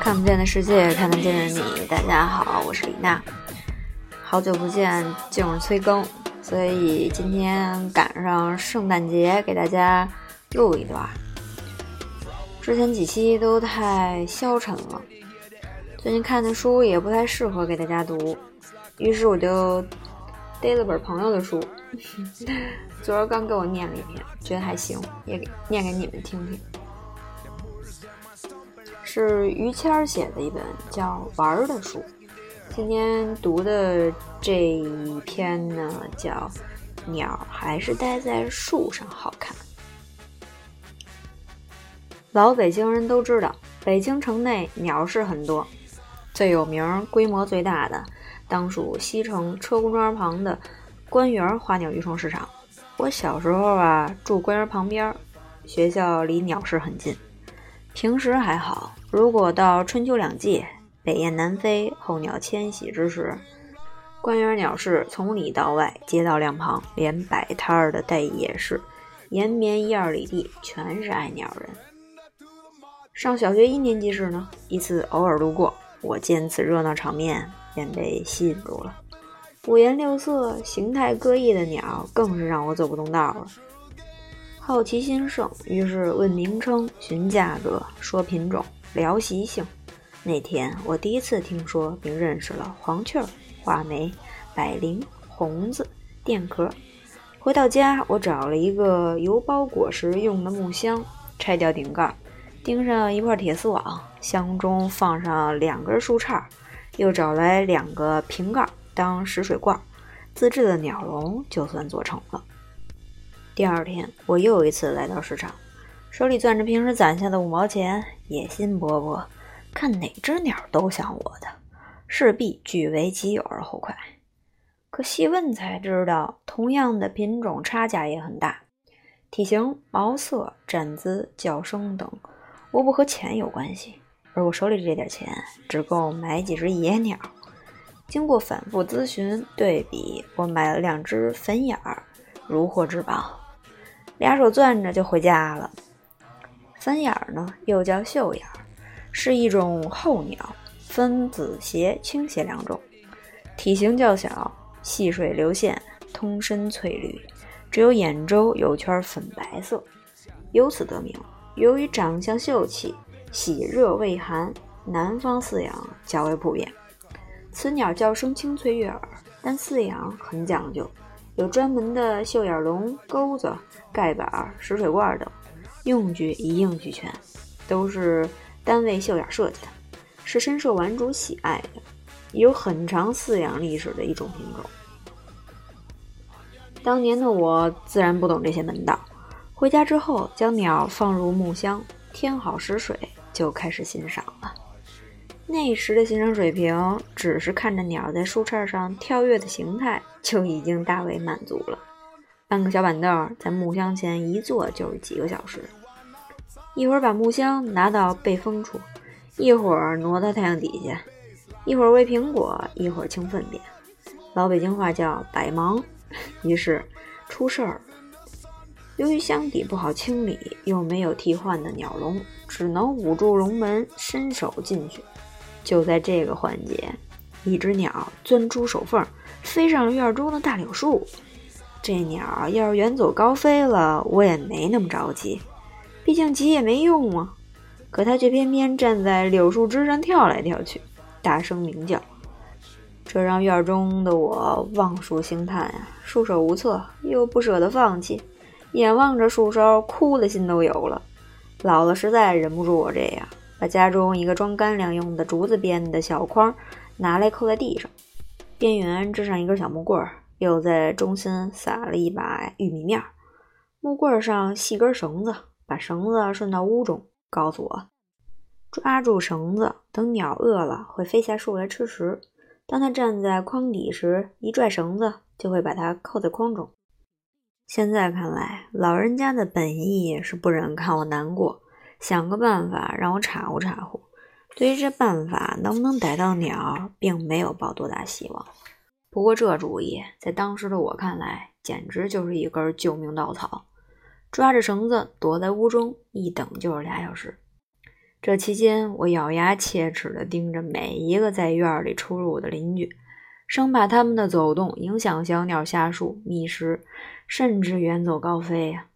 看不见的世界，看得见的你。大家好，我是李娜，好久不见，进入催更，所以今天赶上圣诞节，给大家录一段。之前几期都太消沉了，最近看的书也不太适合给大家读，于是我就逮了本朋友的书，昨儿刚给我念了一篇，觉得还行，也念给你们听听。是于谦儿写的一本叫《玩儿》的书，今天读的这一篇呢，叫《鸟还是待在树上好看》。老北京人都知道，北京城内鸟市很多，最有名、规模最大的，当属西城车公庄旁的官园花鸟鱼虫市场。我小时候啊，住官园旁边，学校离鸟市很近。平时还好，如果到春秋两季，北雁南飞，候鸟迁徙之时，官园鸟市从里到外，街道两旁连摆摊儿的带夜市，延绵一二里地，全是爱鸟人。上小学一年级时呢，一次偶尔路过，我见此热闹场面，便被吸引住了。五颜六色、形态各异的鸟，更是让我走不动道了。好奇心盛，于是问名称、询价格、说品种、聊习性。那天我第一次听说并认识了黄雀、画眉、百灵、红子、电壳。回到家，我找了一个油包裹时用的木箱，拆掉顶盖，钉上一块铁丝网，箱中放上两根树杈，又找来两个瓶盖当食水罐，自制的鸟笼就算做成了。第二天，我又一次来到市场，手里攥着平时攒下的五毛钱，野心勃勃，看哪只鸟都像我的，势必据为己有而后快。可细问才知道，同样的品种差价也很大，体型、毛色、站姿、叫声等，无不和钱有关系。而我手里这点钱，只够买几只野鸟。经过反复咨询对比，我买了两只粉眼儿，如获至宝。俩手攥着就回家了。粉眼儿呢，又叫绣眼儿，是一种候鸟，分子斜、青斜两种，体型较小，细水流线，通身翠绿，只有眼周有圈粉白色，由此得名。由于长相秀气，喜热畏寒，南方饲养较为普遍。此鸟叫声清脆悦耳，但饲养很讲究。有专门的绣眼笼、钩子、盖板、食水罐等，用具一应俱全，都是单位绣眼设计的，是深受玩主喜爱的，有很长饲养历史的一种品种。当年的我自然不懂这些门道，回家之后将鸟放入木箱，添好食水，就开始欣赏了。那时的欣赏水平，只是看着鸟在树杈上跳跃的形态，就已经大为满足了。搬个小板凳，在木箱前一坐就是几个小时。一会儿把木箱拿到背风处，一会儿挪到太阳底下，一会儿喂苹果，一会儿清粪便。老北京话叫“百忙”。于是出事儿。由于箱底不好清理，又没有替换的鸟笼，只能捂住笼门，伸手进去。就在这个环节，一只鸟钻出手缝，飞上了院中的大柳树。这鸟要是远走高飞了，我也没那么着急，毕竟急也没用啊。可它却偏偏站在柳树枝上跳来跳去，大声鸣叫，这让院中的我望树兴叹呀，束手无策，又不舍得放弃，眼望着树梢，哭的心都有了。姥姥，实在忍不住我这样。把家中一个装干粮用的竹子编的小筐拿来扣在地上，边缘支上一根小木棍，又在中心撒了一把玉米面儿。木棍上系根绳子，把绳子顺到屋中，告诉我抓住绳子，等鸟饿了会飞下树来吃食。当它站在筐底时，一拽绳子就会把它扣在筐中。现在看来，老人家的本意是不忍看我难过。想个办法让我查乎查乎。对于这办法能不能逮到鸟，并没有抱多大希望。不过这主意在当时的我看来，简直就是一根救命稻草。抓着绳子躲在屋中，一等就是俩小时，这期间，我咬牙切齿地盯着每一个在院里出入的邻居，生怕他们的走动影响小鸟下树觅食，甚至远走高飞呀。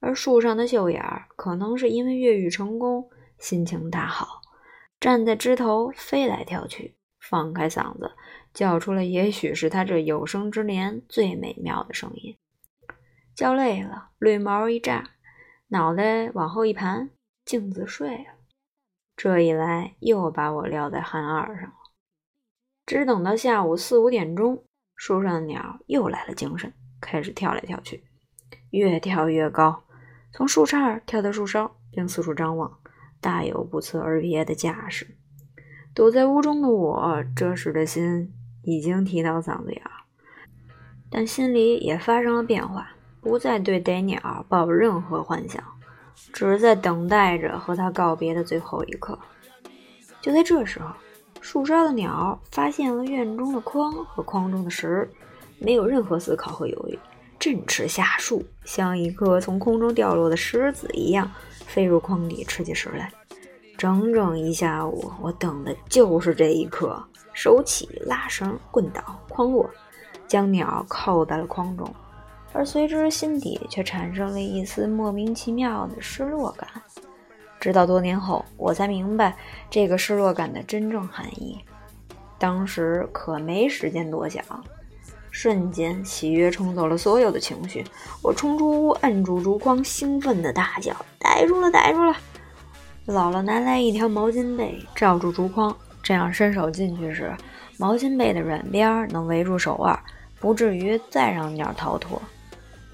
而树上的绣眼儿，可能是因为越狱成功，心情大好，站在枝头飞来跳去，放开嗓子叫出了也许是他这有生之年最美妙的声音。叫累了，绿毛一炸，脑袋往后一盘，镜子睡了。这一来，又把我撂在旱二上了。只等到下午四五点钟，树上的鸟又来了精神，开始跳来跳去，越跳越高。从树杈跳到树梢，并四处张望，大有不辞而别的架势。躲在屋中的我，这时的心已经提到嗓子眼儿，但心里也发生了变化，不再对逮鸟抱任何幻想，只是在等待着和他告别的最后一刻。就在这时候，树梢的鸟发现了院中的筐和筐中的食，没有任何思考和犹豫。振翅下树，像一颗从空中掉落的石子一样，飞入筐底吃起食来。整整一下午，我等的就是这一刻。手起拉绳，棍倒筐落，将鸟扣在了筐中，而随之心底却产生了一丝莫名其妙的失落感。直到多年后，我才明白这个失落感的真正含义。当时可没时间多想。瞬间，喜悦冲走了所有的情绪。我冲出屋，摁住竹筐，兴奋地大叫：“逮住了，逮住了！”姥姥拿来一条毛巾被，罩住竹筐，这样伸手进去时，毛巾被的软边能围住手腕，不至于再让鸟逃脱。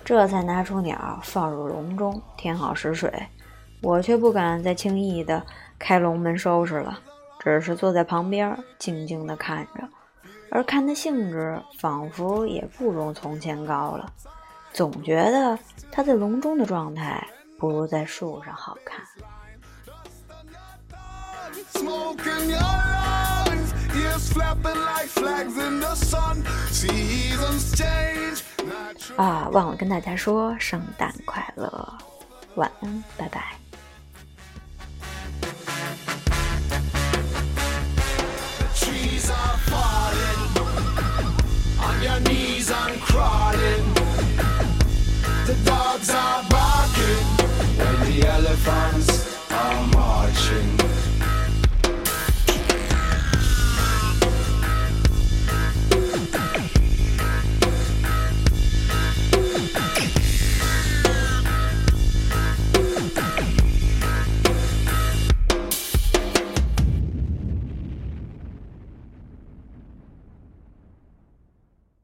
这才拿出鸟放入笼中，填好食水。我却不敢再轻易地开笼门收拾了，只是坐在旁边静静地看着。而看的兴致仿佛也不如从前高了，总觉得它在笼中的状态不如在树上好看。啊，忘了跟大家说圣诞快乐，晚安，拜拜。your knees I'm crawling. The dogs are barking when the elephant